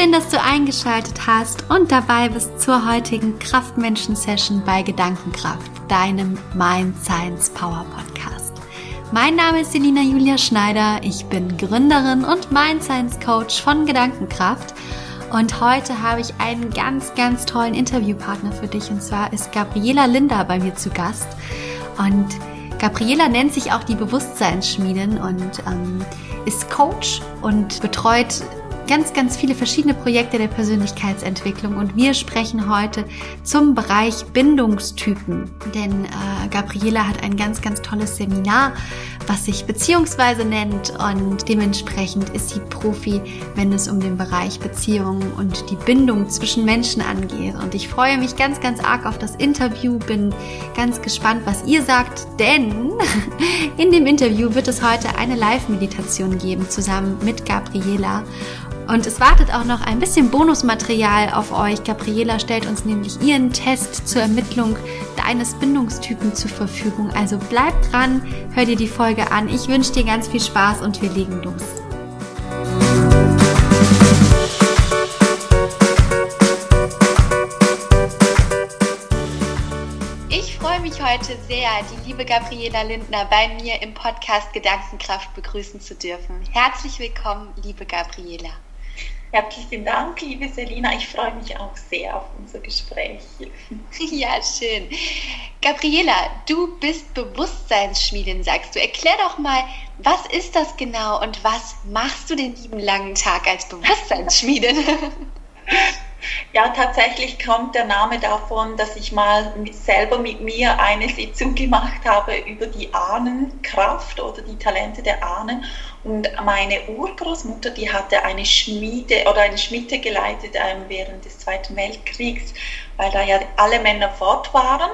schön, dass du eingeschaltet hast und dabei bist zur heutigen Kraftmenschen-Session bei Gedankenkraft, deinem Mind Science Power Podcast. Mein Name ist Selina Julia Schneider, ich bin Gründerin und Mind Science Coach von Gedankenkraft und heute habe ich einen ganz, ganz tollen Interviewpartner für dich und zwar ist Gabriela Linder bei mir zu Gast und Gabriela nennt sich auch die Bewusstseinsschmiedin und ähm, ist Coach und betreut ganz, ganz viele verschiedene Projekte der Persönlichkeitsentwicklung und wir sprechen heute zum Bereich Bindungstypen. Denn äh, Gabriela hat ein ganz, ganz tolles Seminar, was sich Beziehungsweise nennt und dementsprechend ist sie Profi, wenn es um den Bereich Beziehungen und die Bindung zwischen Menschen angeht. Und ich freue mich ganz, ganz arg auf das Interview, bin ganz gespannt, was ihr sagt, denn in dem Interview wird es heute eine Live-Meditation geben, zusammen mit Gabriela. Und es wartet auch noch ein bisschen Bonusmaterial auf euch. Gabriela stellt uns nämlich ihren Test zur Ermittlung deines Bindungstypen zur Verfügung. Also bleib dran, hör dir die Folge an. Ich wünsche dir ganz viel Spaß und wir legen los. Ich freue mich heute sehr, die liebe Gabriela Lindner bei mir im Podcast Gedankenkraft begrüßen zu dürfen. Herzlich willkommen, liebe Gabriela. Herzlichen Dank, liebe Selina. Ich freue mich auch sehr auf unser Gespräch. Ja, schön. Gabriela, du bist Bewusstseinsschmiedin, sagst du. Erklär doch mal, was ist das genau und was machst du den lieben langen Tag als Bewusstseinsschmiedin? Ja, tatsächlich kommt der Name davon, dass ich mal selber mit mir eine Sitzung gemacht habe über die Ahnenkraft oder die Talente der Ahnen. Und meine Urgroßmutter, die hatte eine Schmiede oder eine Schmiede geleitet ähm, während des Zweiten Weltkriegs, weil da ja alle Männer fort waren.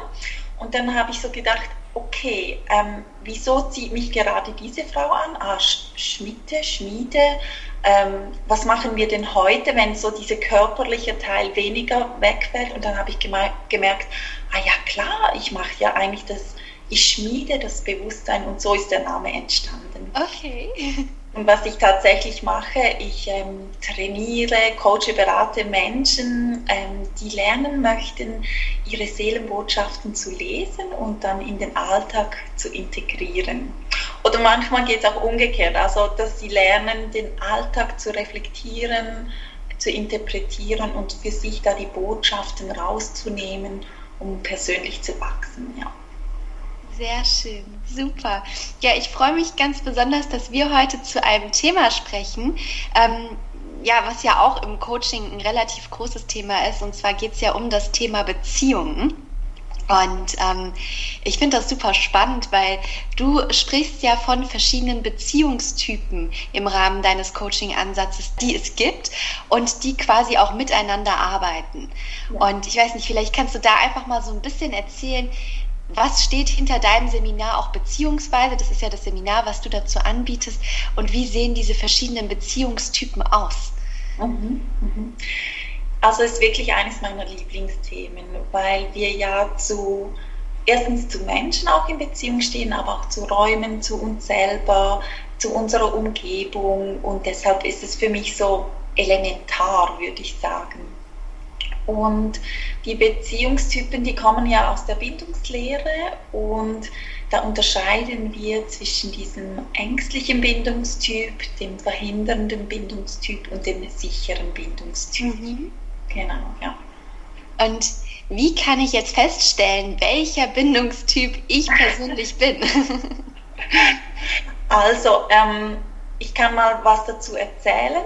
Und dann habe ich so gedacht, okay, ähm, wieso zieht mich gerade diese Frau an? Ah, Schmiede, Schmiede, ähm, was machen wir denn heute, wenn so dieser körperliche Teil weniger wegfällt? Und dann habe ich gemerkt, ah ja klar, ich mache ja eigentlich das, ich schmiede das Bewusstsein und so ist der Name entstanden. Okay. Und was ich tatsächlich mache, ich ähm, trainiere, coache, berate Menschen, ähm, die lernen möchten, ihre Seelenbotschaften zu lesen und dann in den Alltag zu integrieren. Oder manchmal geht es auch umgekehrt, also dass sie lernen, den Alltag zu reflektieren, zu interpretieren und für sich da die Botschaften rauszunehmen, um persönlich zu wachsen. Ja. Sehr schön, super. Ja, ich freue mich ganz besonders, dass wir heute zu einem Thema sprechen. Ähm, ja, was ja auch im Coaching ein relativ großes Thema ist. Und zwar geht es ja um das Thema Beziehungen. Und ähm, ich finde das super spannend, weil du sprichst ja von verschiedenen Beziehungstypen im Rahmen deines Coaching-Ansatzes, die es gibt und die quasi auch miteinander arbeiten. Ja. Und ich weiß nicht, vielleicht kannst du da einfach mal so ein bisschen erzählen, was steht hinter deinem Seminar auch beziehungsweise, das ist ja das Seminar, was du dazu anbietest, und wie sehen diese verschiedenen Beziehungstypen aus? Mhm, mhm. Also ist wirklich eines meiner Lieblingsthemen, weil wir ja zu erstens zu Menschen auch in Beziehung stehen, aber auch zu Räumen, zu uns selber, zu unserer Umgebung und deshalb ist es für mich so elementar, würde ich sagen. Und die Beziehungstypen, die kommen ja aus der Bindungslehre und da unterscheiden wir zwischen diesem ängstlichen Bindungstyp, dem verhindernden Bindungstyp und dem sicheren Bindungstyp. Mhm. Genau, ja. Und wie kann ich jetzt feststellen, welcher Bindungstyp ich persönlich bin? also, ähm, ich kann mal was dazu erzählen.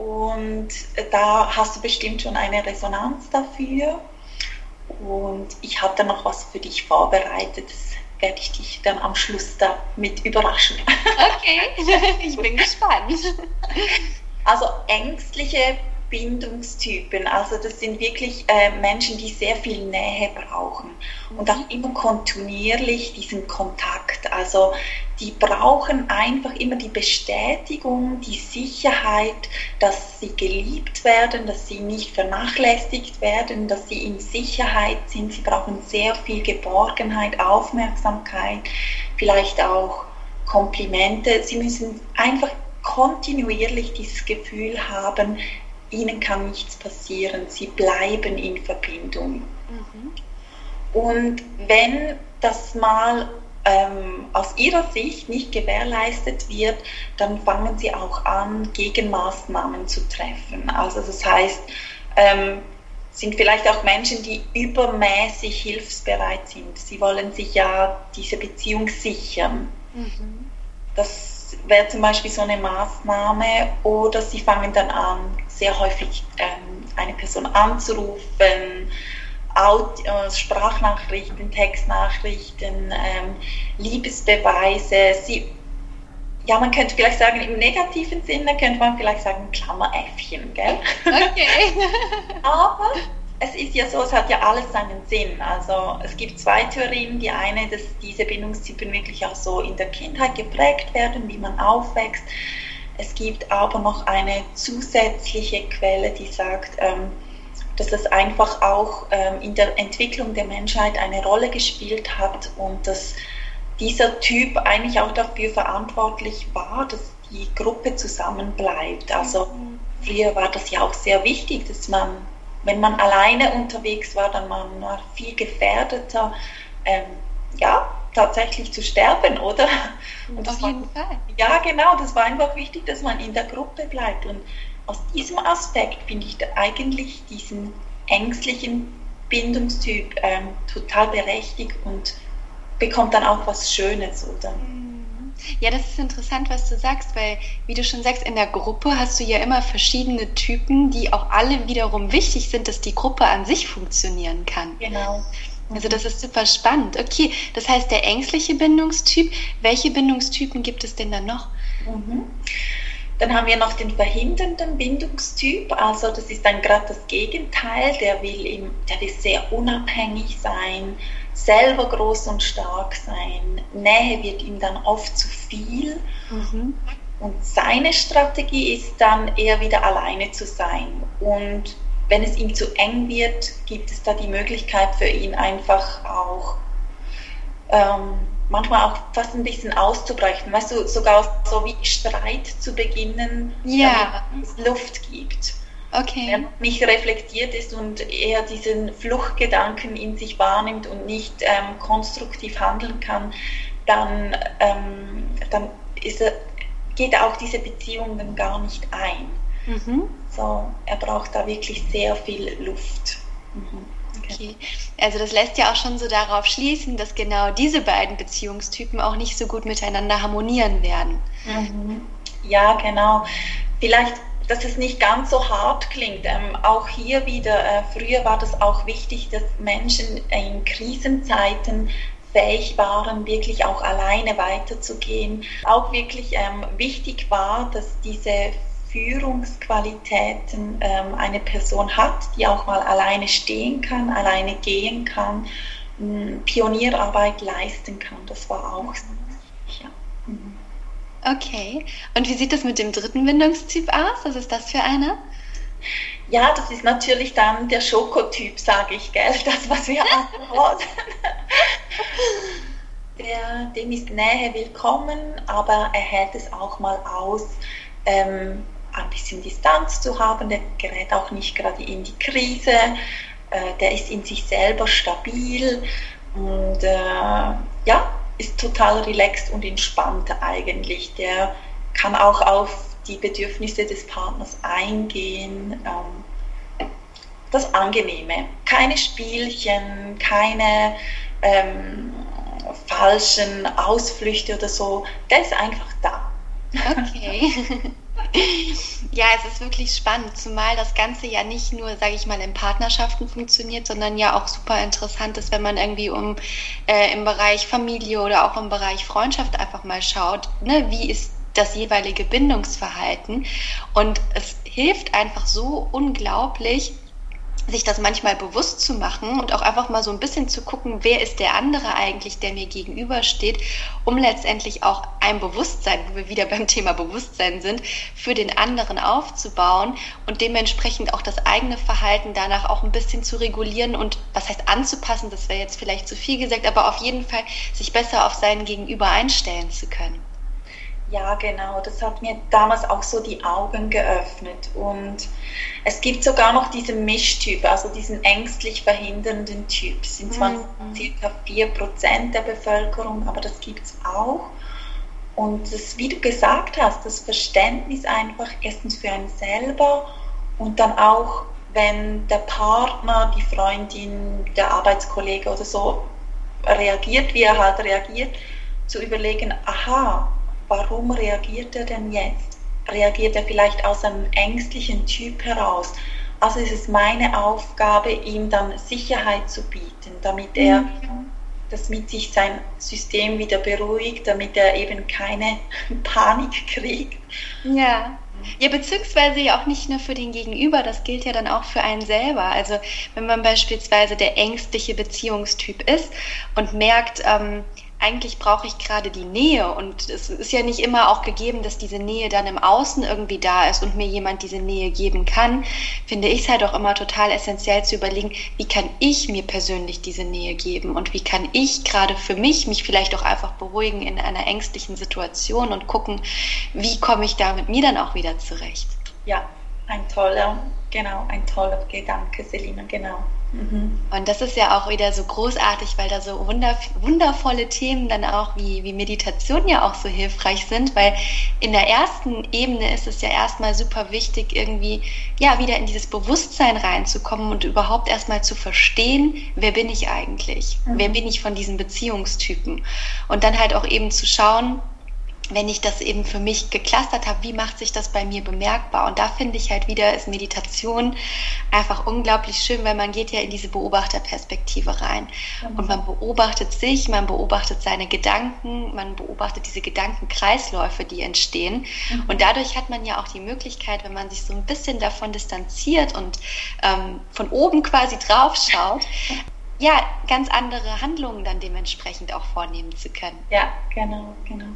Und da hast du bestimmt schon eine Resonanz dafür. Und ich habe dann noch was für dich vorbereitet. Das werde ich dich dann am Schluss damit überraschen. Okay, ich bin gespannt. Also ängstliche Bindungstypen. Also das sind wirklich äh, Menschen, die sehr viel Nähe brauchen und auch immer kontinuierlich diesen Kontakt. Also die brauchen einfach immer die Bestätigung, die Sicherheit, dass sie geliebt werden, dass sie nicht vernachlässigt werden, dass sie in Sicherheit sind. Sie brauchen sehr viel Geborgenheit, Aufmerksamkeit, vielleicht auch Komplimente. Sie müssen einfach kontinuierlich dieses Gefühl haben, ihnen kann nichts passieren, sie bleiben in Verbindung. Mhm. Und wenn das mal ähm, aus ihrer Sicht nicht gewährleistet wird, dann fangen sie auch an, Gegenmaßnahmen zu treffen. Also das heißt, ähm, sind vielleicht auch Menschen, die übermäßig hilfsbereit sind. Sie wollen sich ja diese Beziehung sichern. Mhm. Das wäre zum Beispiel so eine Maßnahme. Oder sie fangen dann an, sehr häufig ähm, eine Person anzurufen, Audio, äh, Sprachnachrichten, Textnachrichten, ähm, Liebesbeweise. Sie, ja, man könnte vielleicht sagen, im negativen Sinne könnte man vielleicht sagen Klammeräffchen, gell? Okay. Aber es ist ja so, es hat ja alles seinen Sinn. Also es gibt zwei Theorien. Die eine, dass diese Bindungstypen wirklich auch so in der Kindheit geprägt werden, wie man aufwächst. Es gibt aber noch eine zusätzliche Quelle, die sagt, ähm, dass es einfach auch ähm, in der Entwicklung der Menschheit eine Rolle gespielt hat und dass dieser Typ eigentlich auch dafür verantwortlich war, dass die Gruppe zusammenbleibt. Also früher war das ja auch sehr wichtig, dass man, wenn man alleine unterwegs war, dann man war viel gefährdeter, ähm, ja, tatsächlich zu sterben, oder? Und Auf jeden war, Fall. Ja, genau, das war einfach wichtig, dass man in der Gruppe bleibt. Und aus diesem Aspekt finde ich eigentlich diesen ängstlichen Bindungstyp ähm, total berechtigt und bekommt dann auch was Schönes, oder? Ja, das ist interessant, was du sagst, weil, wie du schon sagst, in der Gruppe hast du ja immer verschiedene Typen, die auch alle wiederum wichtig sind, dass die Gruppe an sich funktionieren kann. Genau. Also das ist super spannend. Okay, das heißt der ängstliche Bindungstyp. Welche Bindungstypen gibt es denn dann noch? Mhm. Dann haben wir noch den verhindernden Bindungstyp, also das ist dann gerade das Gegenteil, der will, im, der will sehr unabhängig sein, selber groß und stark sein. Nähe wird ihm dann oft zu viel. Mhm. Und seine Strategie ist dann eher wieder alleine zu sein. Und wenn es ihm zu eng wird, gibt es da die Möglichkeit für ihn einfach auch ähm, manchmal auch fast ein bisschen auszubrechen, weißt du, sogar so wie Streit zu beginnen, ja. es Luft gibt. Okay. Wenn man nicht reflektiert ist und eher diesen Fluchtgedanken in sich wahrnimmt und nicht ähm, konstruktiv handeln kann, dann, ähm, dann ist er, geht auch diese Beziehung dann gar nicht ein. Mhm. So, er braucht da wirklich sehr viel Luft. Mhm. Okay. Also das lässt ja auch schon so darauf schließen, dass genau diese beiden Beziehungstypen auch nicht so gut miteinander harmonieren werden. Mhm. Ja, genau. Vielleicht, dass es nicht ganz so hart klingt. Ähm, auch hier wieder, äh, früher war das auch wichtig, dass Menschen in Krisenzeiten fähig waren, wirklich auch alleine weiterzugehen. Auch wirklich ähm, wichtig war, dass diese Führungsqualitäten ähm, eine Person hat, die auch mal alleine stehen kann, alleine gehen kann, Pionierarbeit leisten kann. Das war auch so. Ja. Mhm. Okay. Und wie sieht das mit dem dritten Bindungstyp aus? Was ist das für einer? Ja, das ist natürlich dann der Schokotyp, sage ich, gell? Das, was wir haben. der, dem ist Nähe willkommen, aber er hält es auch mal aus, ähm, ein bisschen Distanz zu haben, der gerät auch nicht gerade in die Krise, äh, der ist in sich selber stabil und äh, ja, ist total relaxed und entspannt eigentlich. Der kann auch auf die Bedürfnisse des Partners eingehen. Ähm, das Angenehme. Keine Spielchen, keine ähm, falschen Ausflüchte oder so. Der ist einfach da. Okay. Ja, es ist wirklich spannend, zumal das Ganze ja nicht nur, sage ich mal, in Partnerschaften funktioniert, sondern ja auch super interessant ist, wenn man irgendwie um äh, im Bereich Familie oder auch im Bereich Freundschaft einfach mal schaut, ne, wie ist das jeweilige Bindungsverhalten. Und es hilft einfach so unglaublich, sich das manchmal bewusst zu machen und auch einfach mal so ein bisschen zu gucken, wer ist der andere eigentlich, der mir gegenübersteht, um letztendlich auch ein Bewusstsein, wo wir wieder beim Thema Bewusstsein sind, für den anderen aufzubauen und dementsprechend auch das eigene Verhalten danach auch ein bisschen zu regulieren und was heißt anzupassen, das wäre jetzt vielleicht zu viel gesagt, aber auf jeden Fall sich besser auf seinen Gegenüber einstellen zu können. Ja, genau. Das hat mir damals auch so die Augen geöffnet. Und es gibt sogar noch diesen Mischtyp, also diesen ängstlich verhindernden Typ. Es sind zwar mhm. circa 4% der Bevölkerung, aber das gibt es auch. Und das, wie du gesagt hast, das Verständnis einfach erstens für einen selber und dann auch, wenn der Partner, die Freundin, der Arbeitskollege oder so reagiert, wie er halt reagiert, zu überlegen, aha, warum reagiert er denn jetzt? Reagiert er vielleicht aus einem ängstlichen Typ heraus? Also ist es meine Aufgabe, ihm dann Sicherheit zu bieten, damit er, mhm. damit sich sein System wieder beruhigt, damit er eben keine Panik kriegt. Ja. Ja, beziehungsweise ja auch nicht nur für den Gegenüber, das gilt ja dann auch für einen selber. Also wenn man beispielsweise der ängstliche Beziehungstyp ist und merkt, ähm, eigentlich brauche ich gerade die Nähe und es ist ja nicht immer auch gegeben, dass diese Nähe dann im Außen irgendwie da ist und mir jemand diese Nähe geben kann, finde ich es halt auch immer total essentiell zu überlegen, wie kann ich mir persönlich diese Nähe geben und wie kann ich gerade für mich mich vielleicht auch einfach beruhigen in einer ängstlichen Situation und gucken, wie komme ich da mit mir dann auch wieder zurecht. Ja, ein toller, genau, ein toller Gedanke, Selina, genau. Mhm. Und das ist ja auch wieder so großartig, weil da so wundervolle Themen dann auch wie, wie Meditation ja auch so hilfreich sind, weil in der ersten Ebene ist es ja erstmal super wichtig, irgendwie ja wieder in dieses Bewusstsein reinzukommen und überhaupt erstmal zu verstehen, wer bin ich eigentlich? Mhm. Wer bin ich von diesen Beziehungstypen? Und dann halt auch eben zu schauen, wenn ich das eben für mich geklustert habe, wie macht sich das bei mir bemerkbar? Und da finde ich halt wieder, ist Meditation einfach unglaublich schön, weil man geht ja in diese Beobachterperspektive rein. Mhm. Und man beobachtet sich, man beobachtet seine Gedanken, man beobachtet diese Gedankenkreisläufe, die entstehen. Mhm. Und dadurch hat man ja auch die Möglichkeit, wenn man sich so ein bisschen davon distanziert und ähm, von oben quasi drauf schaut, ja, ganz andere Handlungen dann dementsprechend auch vornehmen zu können. Ja, genau, genau.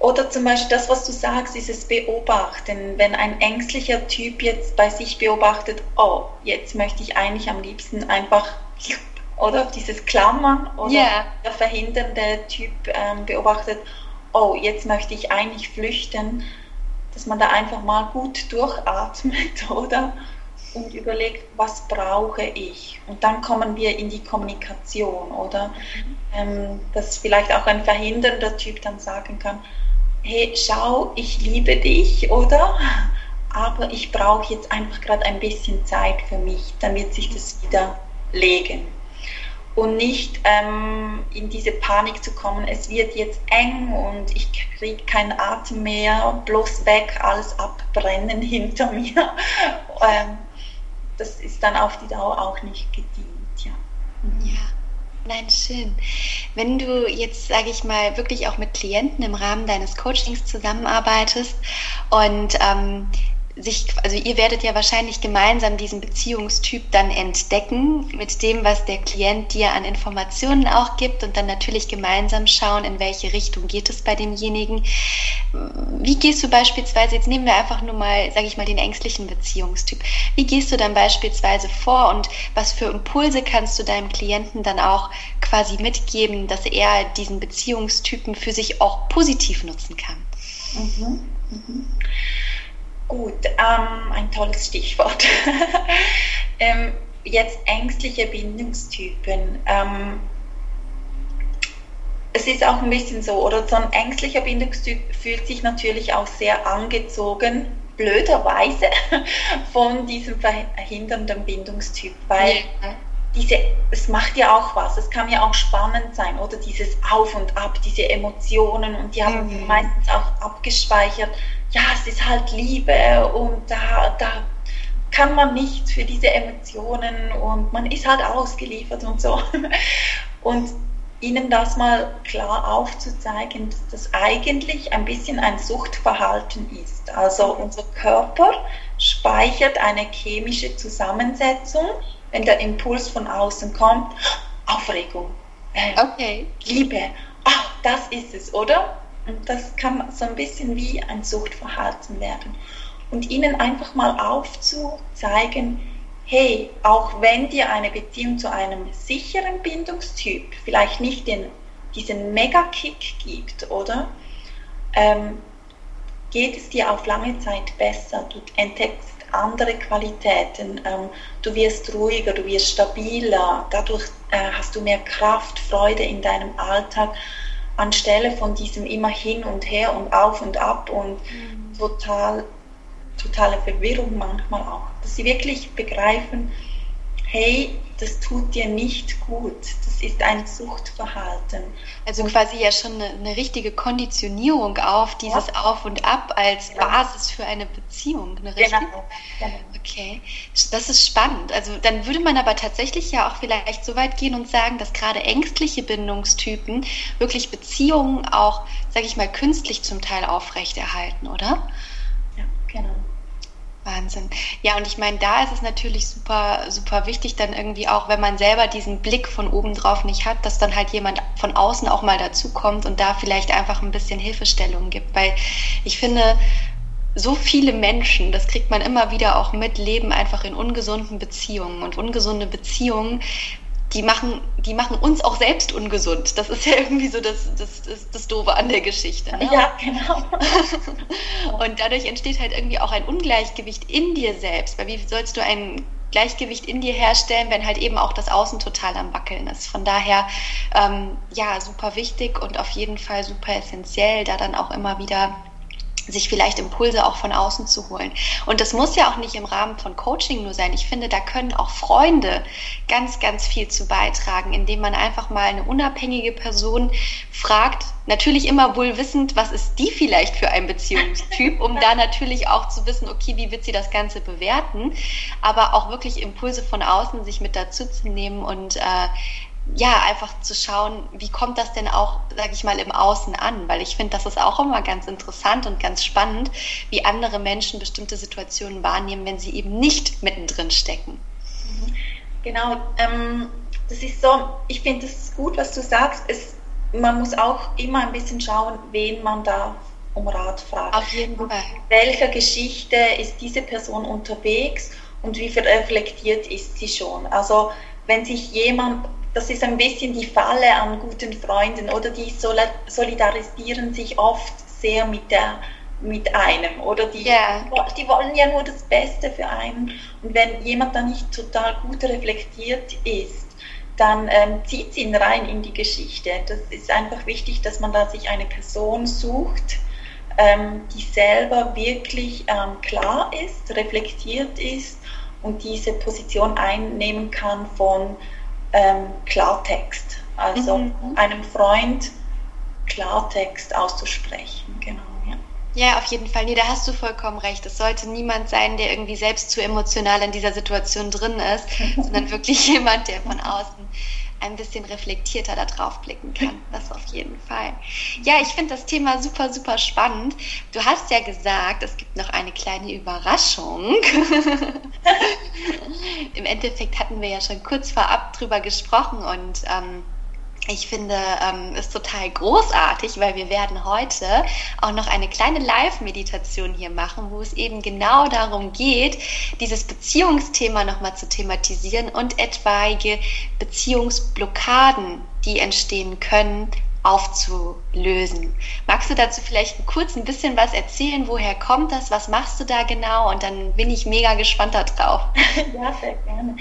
Oder zum Beispiel das, was du sagst, dieses Beobachten. Wenn ein ängstlicher Typ jetzt bei sich beobachtet, oh, jetzt möchte ich eigentlich am liebsten einfach oder dieses Klammern oder yeah. der verhindernde Typ ähm, beobachtet, oh, jetzt möchte ich eigentlich flüchten, dass man da einfach mal gut durchatmet, oder? Und überlegt, was brauche ich? Und dann kommen wir in die Kommunikation, oder? Mhm. Ähm, dass vielleicht auch ein verhindernder Typ dann sagen kann, hey, schau, ich liebe dich, oder? Aber ich brauche jetzt einfach gerade ein bisschen Zeit für mich, damit sich das wieder legen. Und nicht ähm, in diese Panik zu kommen, es wird jetzt eng und ich kriege keinen Atem mehr, bloß weg, alles abbrennen hinter mir. ähm, das ist dann auf die Dauer auch nicht gedient. Ja. ja. Nein, schön. Wenn du jetzt, sage ich mal, wirklich auch mit Klienten im Rahmen deines Coachings zusammenarbeitest und ähm, sich, also ihr werdet ja wahrscheinlich gemeinsam diesen Beziehungstyp dann entdecken mit dem, was der Klient dir an Informationen auch gibt und dann natürlich gemeinsam schauen, in welche Richtung geht es bei demjenigen. Wie gehst du beispielsweise, jetzt nehmen wir einfach nur mal, sage ich mal, den ängstlichen Beziehungstyp. Wie gehst du dann beispielsweise vor und was für Impulse kannst du deinem Klienten dann auch quasi mitgeben, dass er diesen Beziehungstypen für sich auch positiv nutzen kann? Mhm. Mhm. Gut, ähm, ein tolles Stichwort. ähm, jetzt ängstliche Bindungstypen. Ähm, es ist auch ein bisschen so, oder so ein ängstlicher Bindungstyp fühlt sich natürlich auch sehr angezogen, blöderweise, von diesem verhindernden Bindungstyp, weil ja. Diese, es macht ja auch was, es kann ja auch spannend sein, oder dieses Auf und Ab, diese Emotionen und die haben mhm. meistens auch abgespeichert, ja, es ist halt Liebe und da, da kann man nichts für diese Emotionen und man ist halt ausgeliefert und so. Und ihnen das mal klar aufzuzeigen, dass das eigentlich ein bisschen ein Suchtverhalten ist. Also unser Körper speichert eine chemische Zusammensetzung, wenn der Impuls von außen kommt, Aufregung, äh, okay. Liebe, ach, das ist es, oder? Und das kann so ein bisschen wie ein Suchtverhalten werden. Und ihnen einfach mal aufzuzeigen, hey, auch wenn dir eine Beziehung zu einem sicheren Bindungstyp vielleicht nicht den, diesen Mega-Kick gibt, oder? ähm, geht es dir auf lange Zeit besser. Du entdeckst andere Qualitäten. Ähm, du wirst ruhiger, du wirst stabiler. Dadurch äh, hast du mehr Kraft, Freude in deinem Alltag anstelle von diesem immer hin und her und auf und ab und mhm. total, totale Verwirrung manchmal auch. Dass sie wirklich begreifen, hey, das tut dir nicht gut. Das ist ein Suchtverhalten. Also quasi ja schon eine, eine richtige Konditionierung auf dieses ja. Auf und Ab als ja. Basis für eine Beziehung. Eine genau. genau. Okay, das ist spannend. Also dann würde man aber tatsächlich ja auch vielleicht so weit gehen und sagen, dass gerade ängstliche Bindungstypen wirklich Beziehungen auch, sage ich mal, künstlich zum Teil aufrechterhalten, oder? Ja, genau. Wahnsinn. Ja, und ich meine, da ist es natürlich super, super wichtig, dann irgendwie auch, wenn man selber diesen Blick von oben drauf nicht hat, dass dann halt jemand von außen auch mal dazukommt und da vielleicht einfach ein bisschen Hilfestellung gibt. Weil ich finde, so viele Menschen, das kriegt man immer wieder auch mit, leben einfach in ungesunden Beziehungen. Und ungesunde Beziehungen die machen, die machen uns auch selbst ungesund. Das ist ja irgendwie so das, das, das, das Doofe an der Geschichte. Ne? Ja, genau. und dadurch entsteht halt irgendwie auch ein Ungleichgewicht in dir selbst. Weil wie sollst du ein Gleichgewicht in dir herstellen, wenn halt eben auch das Außen total am Wackeln ist. Von daher, ähm, ja, super wichtig und auf jeden Fall super essentiell, da dann auch immer wieder sich vielleicht Impulse auch von außen zu holen. Und das muss ja auch nicht im Rahmen von Coaching nur sein. Ich finde, da können auch Freunde ganz, ganz viel zu beitragen, indem man einfach mal eine unabhängige Person fragt, natürlich immer wohl wissend, was ist die vielleicht für ein Beziehungstyp, um da natürlich auch zu wissen, okay, wie wird sie das Ganze bewerten, aber auch wirklich Impulse von außen sich mit dazu zu nehmen und äh, ja, einfach zu schauen, wie kommt das denn auch, sage ich mal, im Außen an? Weil ich finde, das ist auch immer ganz interessant und ganz spannend, wie andere Menschen bestimmte Situationen wahrnehmen, wenn sie eben nicht mittendrin stecken. Mhm. Genau, ähm, das ist so, ich finde es gut, was du sagst. Es, man muss auch immer ein bisschen schauen, wen man da um Rat fragt. Auf jeden Fall. Welcher Geschichte ist diese Person unterwegs und wie reflektiert ist sie schon? Also wenn sich jemand das ist ein bisschen die Falle an guten Freunden oder die solidarisieren sich oft sehr mit der mit einem oder die, yeah. die wollen ja nur das Beste für einen und wenn jemand dann nicht total gut reflektiert ist, dann ähm, zieht sie ihn rein in die Geschichte. Das ist einfach wichtig, dass man da sich eine Person sucht, ähm, die selber wirklich ähm, klar ist, reflektiert ist und diese Position einnehmen kann von ähm, Klartext. Also mhm. einem Freund Klartext auszusprechen, genau. Ja. Ja, auf jeden Fall. Nee, da hast du vollkommen recht. Es sollte niemand sein, der irgendwie selbst zu emotional in dieser Situation drin ist, sondern wirklich jemand, der von außen ein bisschen reflektierter da drauf blicken kann. Das auf jeden Fall. Ja, ich finde das Thema super, super spannend. Du hast ja gesagt, es gibt noch eine kleine Überraschung. Im Endeffekt hatten wir ja schon kurz vorab drüber gesprochen und ähm, ich finde ähm, es total großartig, weil wir werden heute auch noch eine kleine Live-Meditation hier machen, wo es eben genau darum geht, dieses Beziehungsthema nochmal zu thematisieren und etwaige Beziehungsblockaden, die entstehen können, aufzulösen. Magst du dazu vielleicht kurz ein bisschen was erzählen? Woher kommt das? Was machst du da genau? Und dann bin ich mega gespannt darauf. ja, sehr gerne.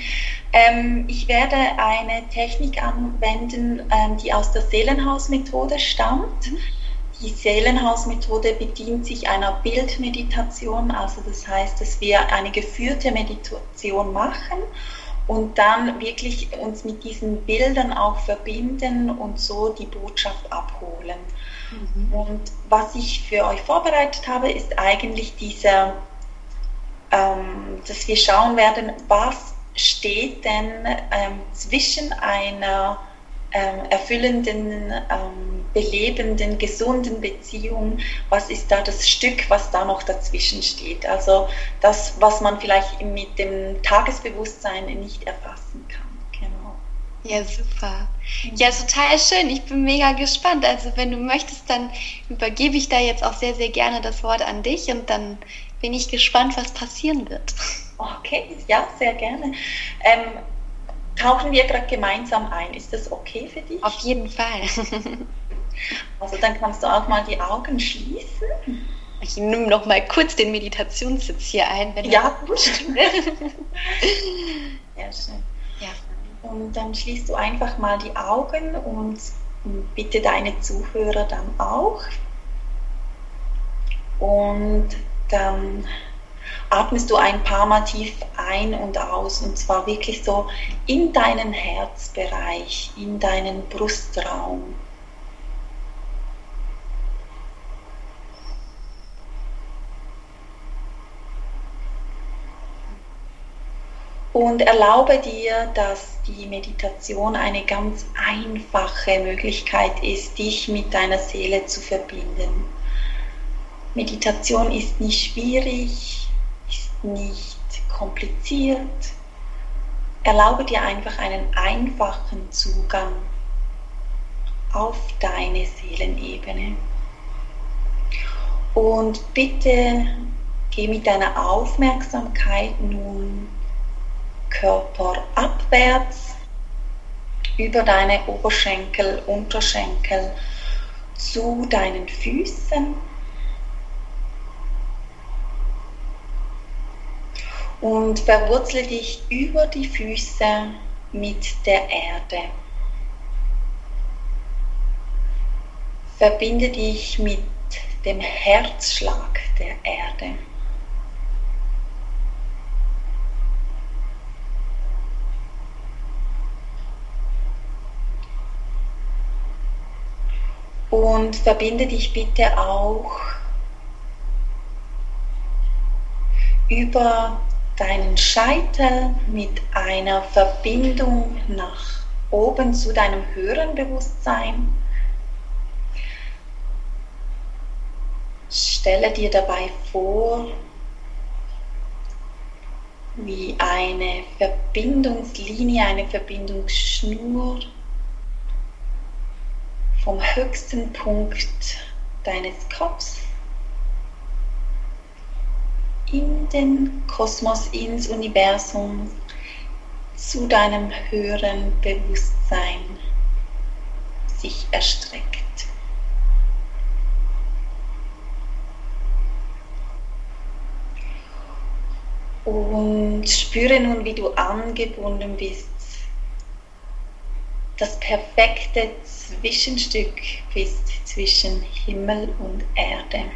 Ähm, ich werde eine Technik anwenden, ähm, die aus der Seelenhausmethode stammt. Mhm. Die Seelenhausmethode bedient sich einer Bildmeditation, also das heißt, dass wir eine geführte Meditation machen und dann wirklich uns mit diesen Bildern auch verbinden und so die Botschaft abholen. Mhm. Und was ich für euch vorbereitet habe, ist eigentlich dieser, ähm, dass wir schauen werden, was steht denn ähm, zwischen einer ähm, erfüllenden, ähm, belebenden, gesunden Beziehung, was ist da das Stück, was da noch dazwischen steht. Also das, was man vielleicht mit dem Tagesbewusstsein nicht erfassen kann. Genau. Ja, super. Ja, total schön. Ich bin mega gespannt. Also wenn du möchtest, dann übergebe ich da jetzt auch sehr, sehr gerne das Wort an dich und dann bin ich gespannt, was passieren wird. Okay, ja, sehr gerne. Ähm, tauchen wir gerade gemeinsam ein. Ist das okay für dich? Auf jeden Fall. Also dann kannst du auch mal die Augen schließen. Ich nehme noch mal kurz den Meditationssitz hier ein, wenn ja, gut. ja, schön. Ja. Und dann schließt du einfach mal die Augen und bitte deine Zuhörer dann auch. Und dann atmest du ein paar Mal tief ein und aus und zwar wirklich so in deinen Herzbereich, in deinen Brustraum. Und erlaube dir, dass die Meditation eine ganz einfache Möglichkeit ist, dich mit deiner Seele zu verbinden. Meditation ist nicht schwierig, ist nicht kompliziert. Erlaube dir einfach einen einfachen Zugang auf deine Seelenebene. Und bitte geh mit deiner Aufmerksamkeit nun Körper abwärts über deine Oberschenkel, Unterschenkel zu deinen Füßen. Und verwurzle dich über die Füße mit der Erde. Verbinde dich mit dem Herzschlag der Erde. Und verbinde dich bitte auch über deinen Scheitel mit einer Verbindung nach oben zu deinem höheren Bewusstsein. Stelle dir dabei vor, wie eine Verbindungslinie, eine Verbindungsschnur vom höchsten Punkt deines Kopfs in den Kosmos, ins Universum, zu deinem höheren Bewusstsein sich erstreckt. Und spüre nun, wie du angebunden bist das perfekte Zwischenstück bist zwischen Himmel und Erde.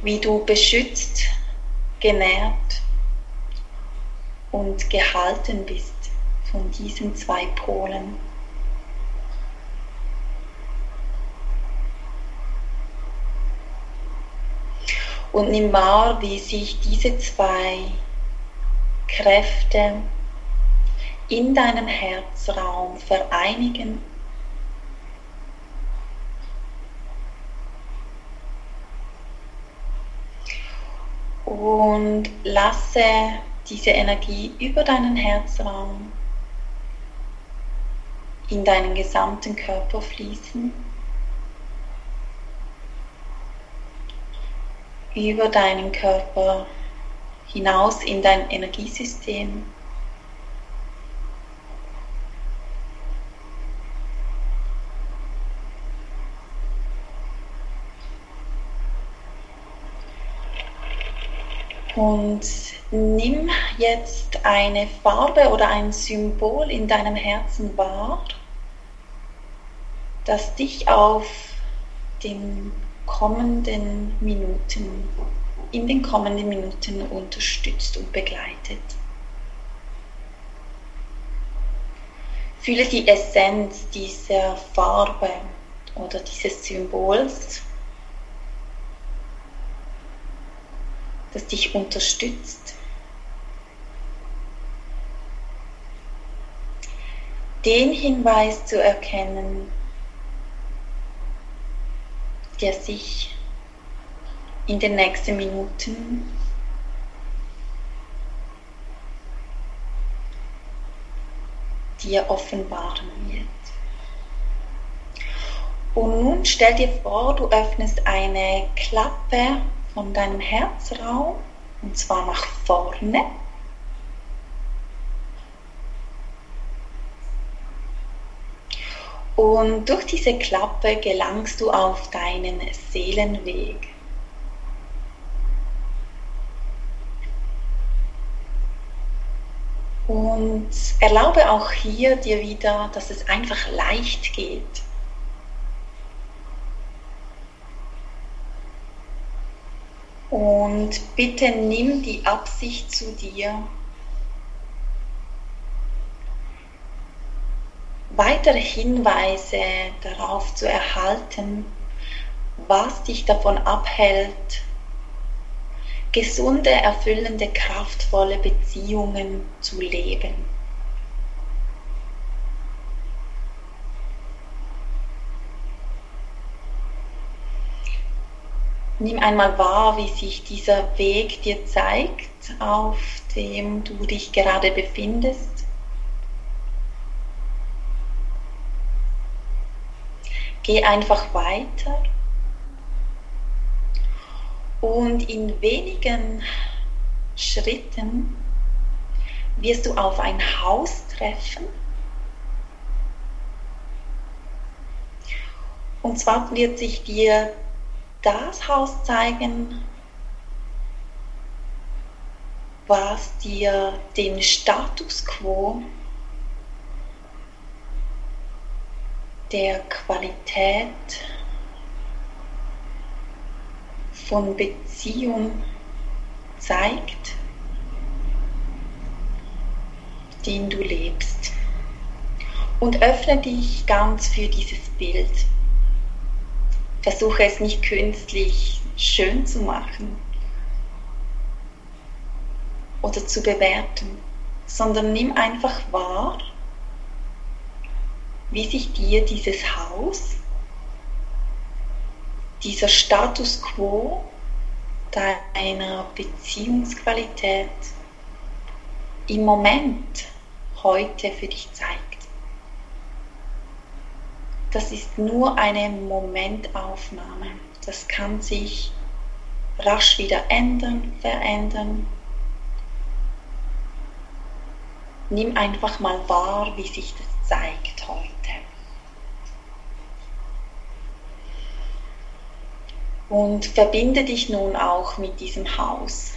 Wie du beschützt, genährt und gehalten bist von diesen zwei Polen. Und nimm wahr, wie sich diese zwei Kräfte in deinem Herzraum vereinigen. Und lasse diese Energie über deinen Herzraum in deinen gesamten Körper fließen. Über deinen Körper hinaus in dein Energiesystem. Und nimm jetzt eine Farbe oder ein Symbol in deinem Herzen wahr, das dich auf den kommenden Minuten, in den kommenden Minuten unterstützt und begleitet. Fühle die Essenz dieser Farbe oder dieses Symbols das dich unterstützt. Den Hinweis zu erkennen, der sich in den nächsten Minuten dir offenbaren wird. Und nun stell dir vor, du öffnest eine Klappe von deinem Herzraum und zwar nach vorne. Und durch diese Klappe gelangst du auf deinen Seelenweg. Und erlaube auch hier dir wieder, dass es einfach leicht geht. Und bitte nimm die Absicht zu dir, weitere Hinweise darauf zu erhalten, was dich davon abhält, gesunde, erfüllende, kraftvolle Beziehungen zu leben. Nimm einmal wahr, wie sich dieser Weg dir zeigt, auf dem du dich gerade befindest. Geh einfach weiter und in wenigen Schritten wirst du auf ein Haus treffen. Und zwar wird sich dir das Haus zeigen, was dir den Status quo der Qualität von Beziehung zeigt, den du lebst. Und öffne dich ganz für dieses Bild. Versuche es nicht künstlich schön zu machen oder zu bewerten, sondern nimm einfach wahr, wie sich dir dieses Haus, dieser Status quo deiner Beziehungsqualität im Moment heute für dich zeigt. Das ist nur eine Momentaufnahme. Das kann sich rasch wieder ändern, verändern. Nimm einfach mal wahr, wie sich das zeigt heute. Und verbinde dich nun auch mit diesem Haus.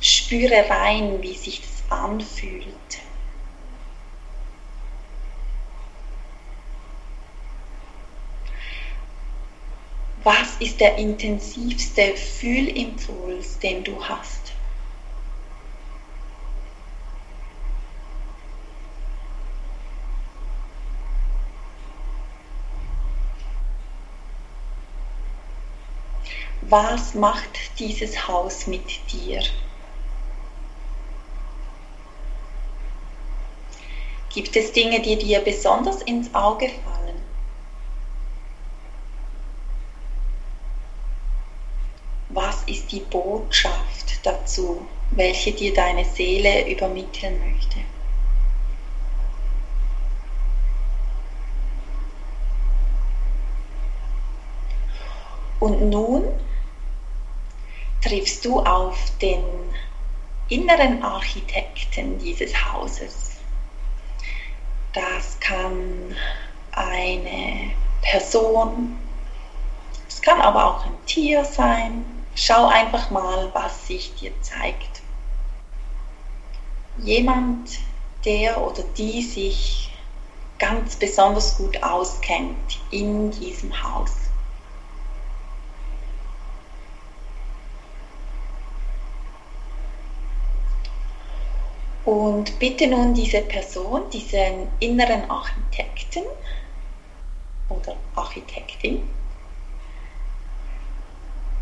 Spüre rein, wie sich das anfühlt. Was ist der intensivste Fühlimpuls, den du hast? was macht dieses Haus mit dir? Gibt es Dinge, die dir besonders ins Auge fallen? Was ist die Botschaft dazu, welche dir deine Seele übermitteln möchte? Und nun triffst du auf den inneren Architekten dieses Hauses. Das kann eine Person, es kann aber auch ein Tier sein. Schau einfach mal, was sich dir zeigt. Jemand, der oder die sich ganz besonders gut auskennt in diesem Haus. Und bitte nun diese Person, diesen inneren Architekten oder Architektin,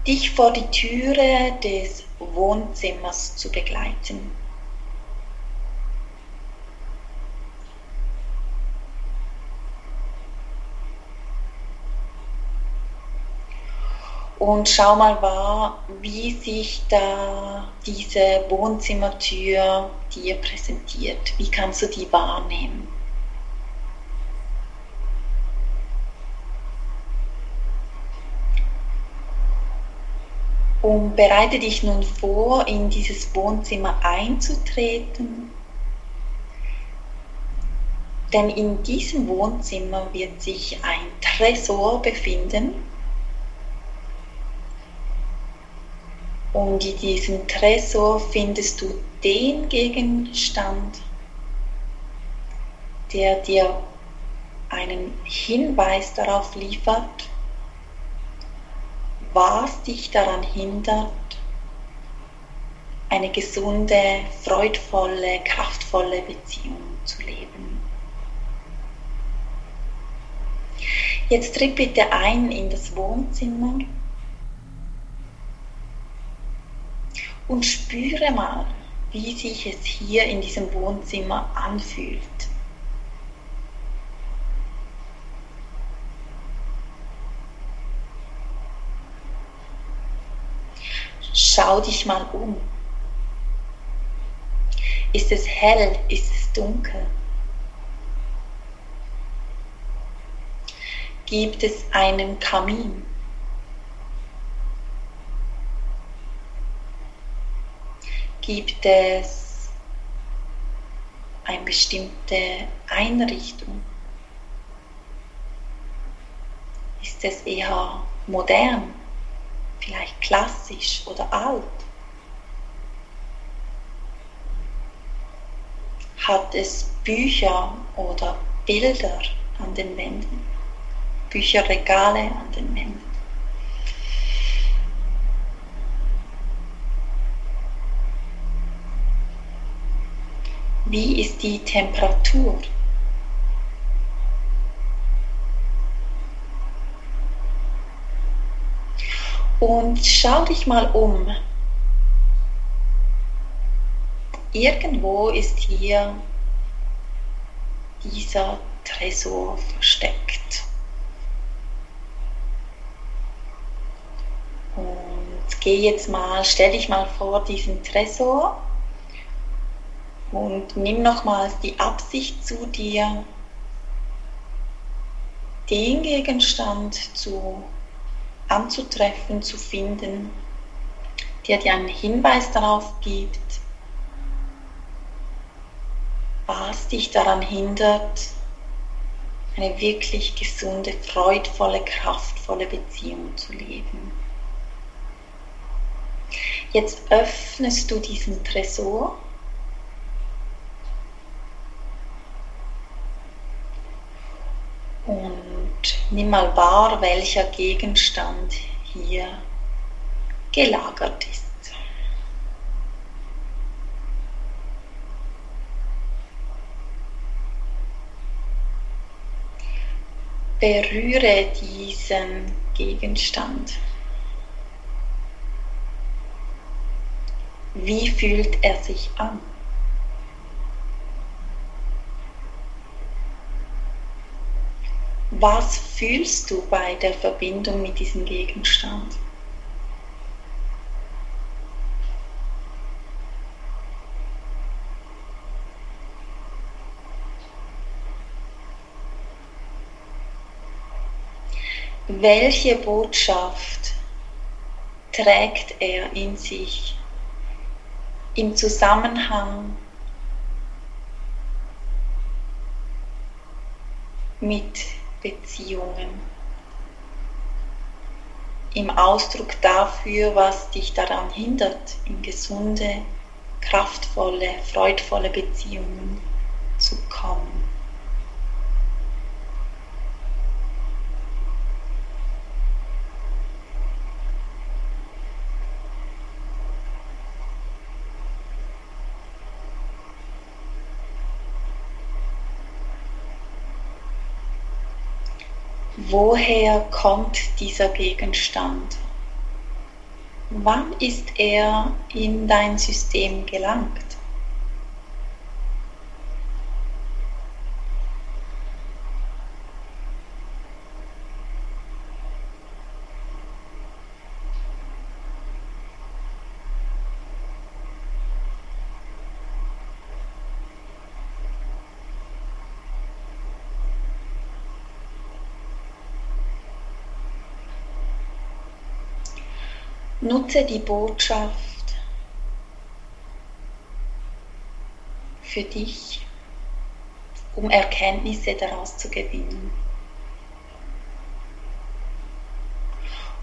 dich vor die Türe des Wohnzimmers zu begleiten. Und schau mal wahr, wie sich da diese Wohnzimmertür dir präsentiert. Wie kannst du die wahrnehmen? Und bereite dich nun vor, in dieses Wohnzimmer einzutreten. Denn in diesem Wohnzimmer wird sich ein Tresor befinden. Und in diesem Tresor findest du den Gegenstand, der dir einen Hinweis darauf liefert, was dich daran hindert, eine gesunde, freudvolle, kraftvolle Beziehung zu leben. Jetzt tritt bitte ein in das Wohnzimmer und spüre mal, wie sich es hier in diesem Wohnzimmer anfühlt. Schau dich mal um. Ist es hell? Ist es dunkel? Gibt es einen Kamin? Gibt es eine bestimmte Einrichtung? Ist es eher modern, vielleicht klassisch oder alt? hat es Bücher oder Bilder an den Wänden, Bücherregale an den Wänden. Wie ist die Temperatur? Und schau dich mal um, irgendwo ist hier dieser Tresor versteckt. Und geh jetzt mal, stell dich mal vor diesen Tresor und nimm nochmals die Absicht zu dir, den Gegenstand zu, anzutreffen, zu finden, der dir einen Hinweis darauf gibt, was dich daran hindert, eine wirklich gesunde, freudvolle, kraftvolle Beziehung zu leben. Jetzt öffnest du diesen Tresor und nimm mal wahr, welcher Gegenstand hier gelagert ist. berühre diesen Gegenstand. Wie fühlt er sich an? Was fühlst du bei der Verbindung mit diesem Gegenstand? Welche Botschaft trägt er in sich im Zusammenhang mit Beziehungen, im Ausdruck dafür, was dich daran hindert, in gesunde, kraftvolle, freudvolle Beziehungen zu kommen. Woher kommt dieser Gegenstand? Wann ist er in dein System gelangt? Nutze die Botschaft für dich um Erkenntnisse daraus zu gewinnen.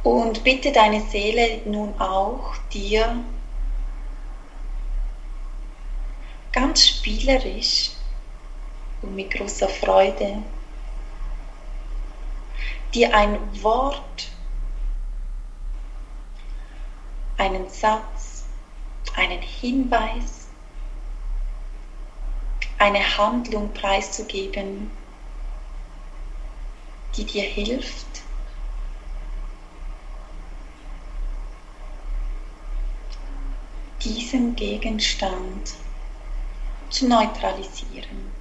Und bitte deine Seele nun auch dir ganz spielerisch und mit großer Freude dir ein Wort, einen Satz, einen Hinweis, eine Handlung preiszugeben, die dir hilft, diesen Gegenstand zu neutralisieren.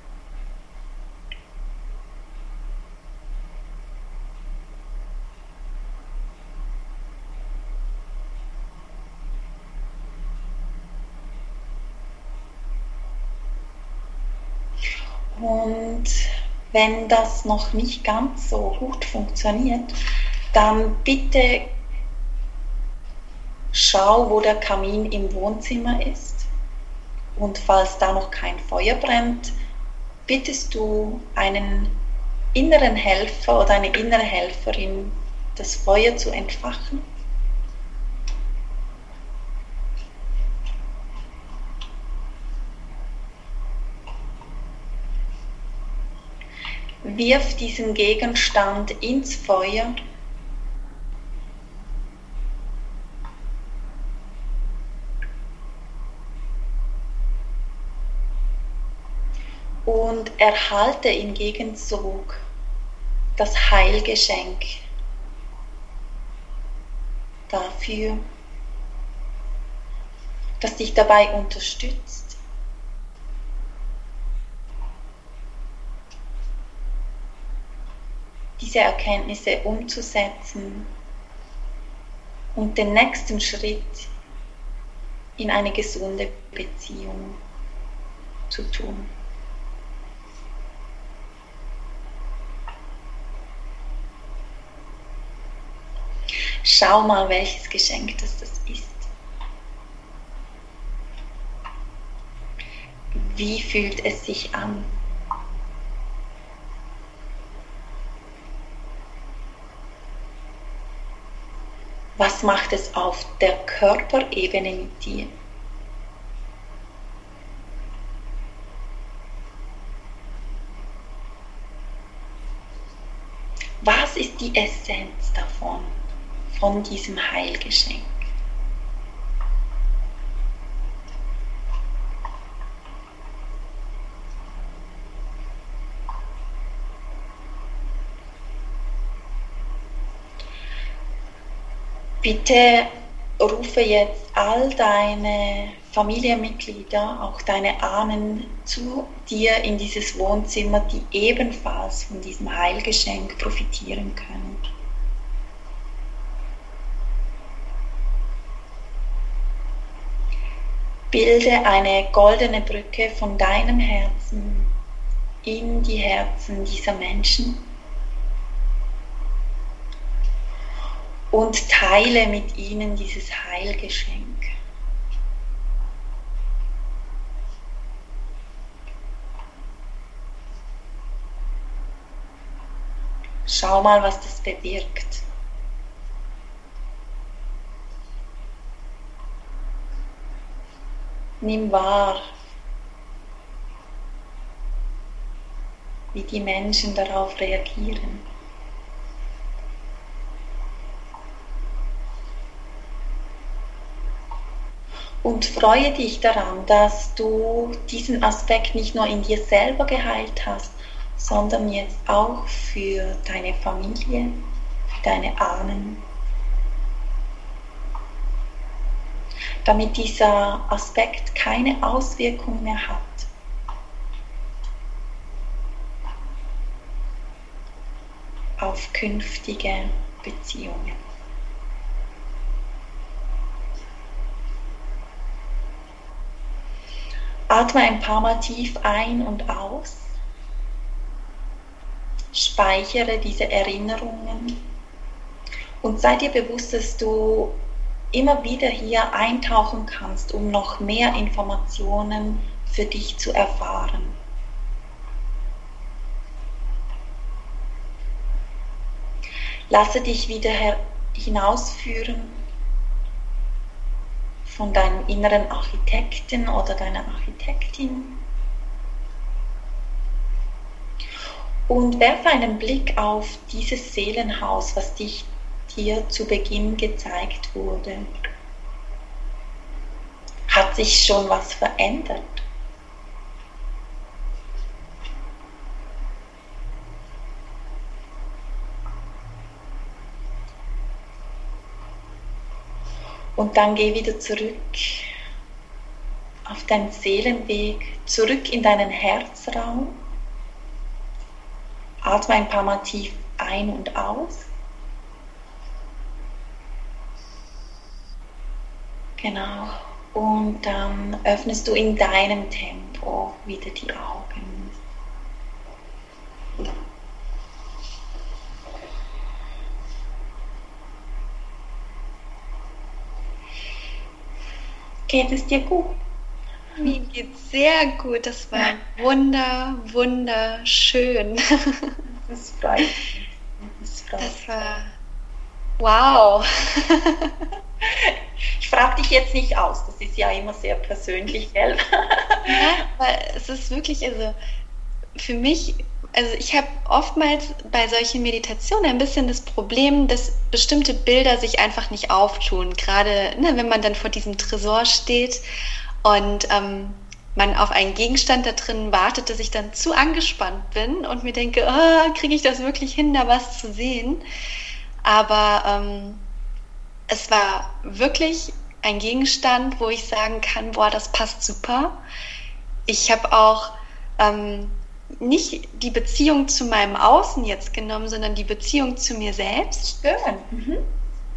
Und wenn das noch nicht ganz so gut funktioniert, dann bitte schau, wo der Kamin im Wohnzimmer ist. Und falls da noch kein Feuer brennt, bittest du einen inneren Helfer oder eine innere Helferin, das Feuer zu entfachen. Wirf diesen Gegenstand ins Feuer und erhalte im Gegenzug das Heilgeschenk dafür, das dich dabei unterstützt. Diese Erkenntnisse umzusetzen und den nächsten Schritt in eine gesunde Beziehung zu tun. Schau mal, welches Geschenk das, das ist. Wie fühlt es sich an? Was macht es auf der Körperebene mit dir? Was ist die Essenz davon? von diesem Heilgeschenk. Bitte rufe jetzt all deine Familienmitglieder, auch deine Ahnen zu dir in dieses Wohnzimmer, die ebenfalls von diesem Heilgeschenk profitieren können. Bilde eine goldene Brücke von deinem Herzen in die Herzen dieser Menschen und teile mit ihnen dieses Heilgeschenk. Schau mal, was das bewirkt. Nimm wahr, wie die Menschen darauf reagieren. Und freue dich daran, dass du diesen Aspekt nicht nur in dir selber geheilt hast, sondern jetzt auch für deine Familie, für deine Ahnen, damit dieser Aspekt keine Auswirkung mehr hat. auf künftige Beziehungen. Atme ein paar Mal tief ein und aus. Speichere diese Erinnerungen und sei dir bewusst, dass du immer wieder hier eintauchen kannst, um noch mehr Informationen für dich zu erfahren. Lasse dich wieder hinausführen von deinem inneren Architekten oder deiner Architektin. Und werfe einen Blick auf dieses Seelenhaus, was dich dir zu Beginn gezeigt wurde. Hat sich schon was verändert? Und dann geh wieder zurück auf deinen Seelenweg, zurück in deinen Herzraum. Atme ein paar Mal tief ein und aus. Genau. Und dann öffnest du in deinem Tempo wieder die Augen. Geht es dir gut? Mir geht's sehr gut. Das war wunder, wunderschön. Das freut mich. Das, freut das war wow. Ich frage dich jetzt nicht aus, das ist ja immer sehr persönlich, gell? Ja, weil es ist wirklich, also für mich, also ich habe oftmals bei solchen Meditationen ein bisschen das Problem, dass bestimmte Bilder sich einfach nicht auftun. Gerade ne, wenn man dann vor diesem Tresor steht und ähm, man auf einen Gegenstand da drin wartet, dass ich dann zu angespannt bin und mir denke, oh, kriege ich das wirklich hin, da was zu sehen? Aber ähm, es war wirklich ein Gegenstand, wo ich sagen kann, boah, das passt super. Ich habe auch ähm, nicht die Beziehung zu meinem Außen jetzt genommen, sondern die Beziehung zu mir selbst. Schön. Mhm.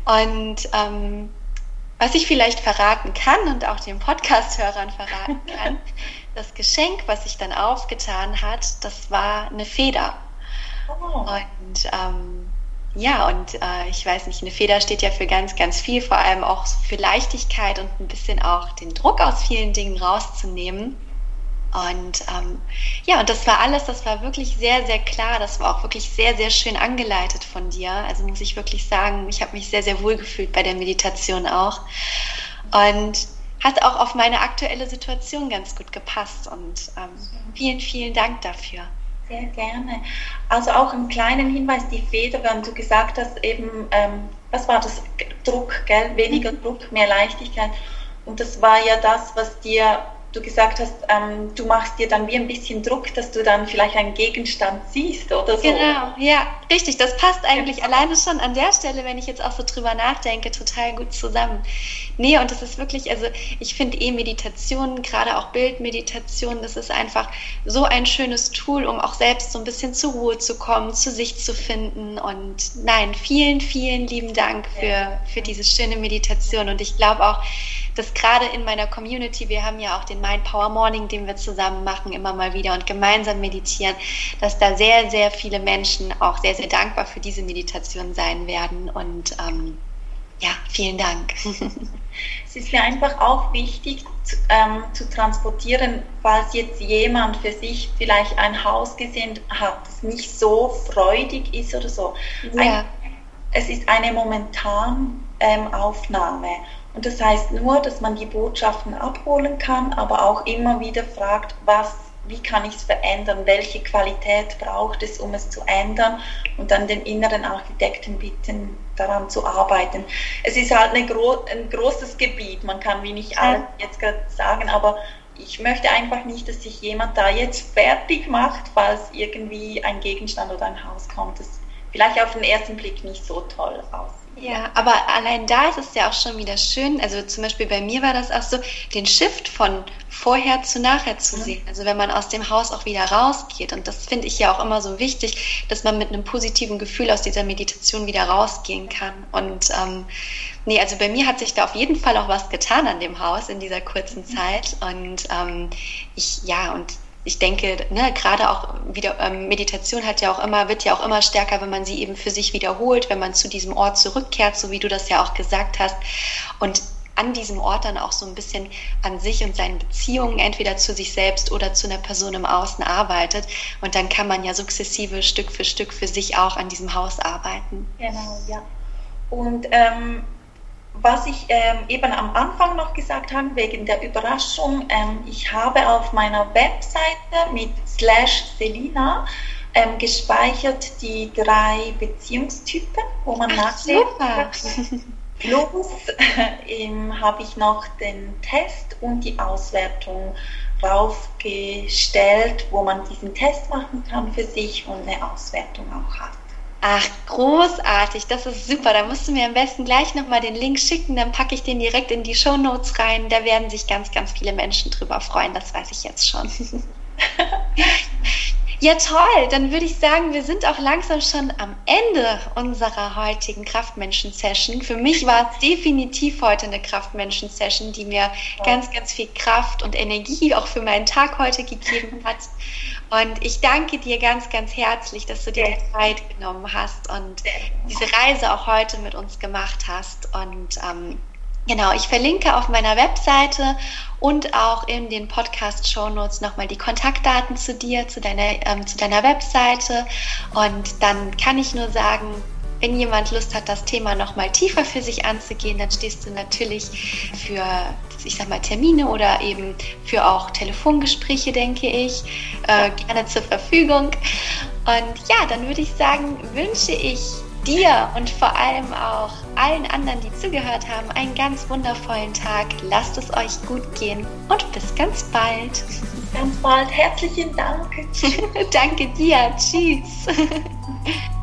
Und ähm, was ich vielleicht verraten kann und auch den Podcast-Hörern verraten kann, das Geschenk, was sich dann aufgetan hat, das war eine Feder. Oh. Und ähm, ja, und äh, ich weiß nicht, eine Feder steht ja für ganz, ganz viel, vor allem auch für Leichtigkeit und ein bisschen auch den Druck aus vielen Dingen rauszunehmen. Und ähm, ja, und das war alles, das war wirklich sehr, sehr klar. Das war auch wirklich sehr, sehr schön angeleitet von dir. Also muss ich wirklich sagen, ich habe mich sehr, sehr wohl gefühlt bei der Meditation auch. Und hat auch auf meine aktuelle Situation ganz gut gepasst. Und ähm, vielen, vielen Dank dafür. Sehr gerne. Also auch einen kleinen Hinweis, die Feder, wenn du gesagt hast, eben, ähm, was war das? Druck, gell? Weniger mhm. Druck, mehr Leichtigkeit. Und das war ja das, was dir du gesagt hast, ähm, du machst dir dann wie ein bisschen Druck, dass du dann vielleicht einen Gegenstand siehst oder so. Genau, ja, richtig. Das passt eigentlich ja. alleine schon an der Stelle, wenn ich jetzt auch so drüber nachdenke, total gut zusammen. Nee, und das ist wirklich, also ich finde eh Meditationen, gerade auch Bildmeditation, das ist einfach so ein schönes Tool, um auch selbst so ein bisschen zur Ruhe zu kommen, zu sich zu finden. Und nein, vielen, vielen lieben Dank für, für diese schöne Meditation. Und ich glaube auch, dass gerade in meiner Community, wir haben ja auch den Mind Power Morning, den wir zusammen machen, immer mal wieder und gemeinsam meditieren, dass da sehr, sehr viele Menschen auch sehr, sehr dankbar für diese Meditation sein werden. Und ähm, ja, vielen Dank. Es ist mir einfach auch wichtig zu, ähm, zu, transportieren, falls jetzt jemand für sich vielleicht ein Haus gesehen hat, das nicht so freudig ist oder so. Ja. Ein, es ist eine momentan ähm, Aufnahme und das heißt nur, dass man die Botschaften abholen kann, aber auch immer wieder fragt, was, wie kann ich es verändern, welche Qualität braucht es, um es zu ändern? Und dann den inneren Architekten bitten, daran zu arbeiten. Es ist halt gro ein großes Gebiet, man kann wie nicht alles jetzt gerade sagen, aber ich möchte einfach nicht, dass sich jemand da jetzt fertig macht, falls irgendwie ein Gegenstand oder ein Haus kommt, das vielleicht auf den ersten Blick nicht so toll aussieht. Ja, aber allein da ist es ja auch schon wieder schön. Also zum Beispiel bei mir war das auch so, den Shift von vorher zu nachher zu mhm. sehen. Also wenn man aus dem Haus auch wieder rausgeht. Und das finde ich ja auch immer so wichtig, dass man mit einem positiven Gefühl aus dieser Meditation wieder rausgehen kann. Und ähm, nee, also bei mir hat sich da auf jeden Fall auch was getan an dem Haus in dieser kurzen mhm. Zeit. Und ähm, ich, ja, und ich denke, ne, gerade auch wieder ähm, Meditation hat ja auch immer, wird ja auch immer stärker, wenn man sie eben für sich wiederholt, wenn man zu diesem Ort zurückkehrt, so wie du das ja auch gesagt hast. Und an diesem Ort dann auch so ein bisschen an sich und seinen Beziehungen, entweder zu sich selbst oder zu einer Person im Außen arbeitet. Und dann kann man ja sukzessive Stück für Stück für sich auch an diesem Haus arbeiten. Genau, ja. Und ähm, was ich ähm, eben am Anfang noch gesagt habe, wegen der Überraschung, ähm, ich habe auf meiner Webseite mit slash Selina ähm, gespeichert die drei Beziehungstypen, wo man nachlesen kann. Plus ähm, habe ich noch den Test und die Auswertung draufgestellt, wo man diesen Test machen kann für sich und eine Auswertung auch hat. Ach, großartig, das ist super. Da musst du mir am besten gleich nochmal den Link schicken, dann packe ich den direkt in die Show Notes rein. Da werden sich ganz, ganz viele Menschen drüber freuen, das weiß ich jetzt schon. Ja, toll. Dann würde ich sagen, wir sind auch langsam schon am Ende unserer heutigen Kraftmenschen-Session. Für mich war es definitiv heute eine Kraftmenschen-Session, die mir ganz, ganz viel Kraft und Energie auch für meinen Tag heute gegeben hat. Und ich danke dir ganz, ganz herzlich, dass du dir die Zeit genommen hast und diese Reise auch heute mit uns gemacht hast. Und ähm, Genau, ich verlinke auf meiner Webseite und auch in den Podcast-Show Notes nochmal die Kontaktdaten zu dir, zu deiner, ähm, zu deiner Webseite. Und dann kann ich nur sagen, wenn jemand Lust hat, das Thema nochmal tiefer für sich anzugehen, dann stehst du natürlich für, ich sag mal, Termine oder eben für auch Telefongespräche, denke ich, äh, gerne zur Verfügung. Und ja, dann würde ich sagen, wünsche ich dir und vor allem auch allen anderen, die zugehört haben, einen ganz wundervollen Tag. Lasst es euch gut gehen und bis ganz bald. Bis ganz bald. Herzlichen Dank. Danke dir. Tschüss.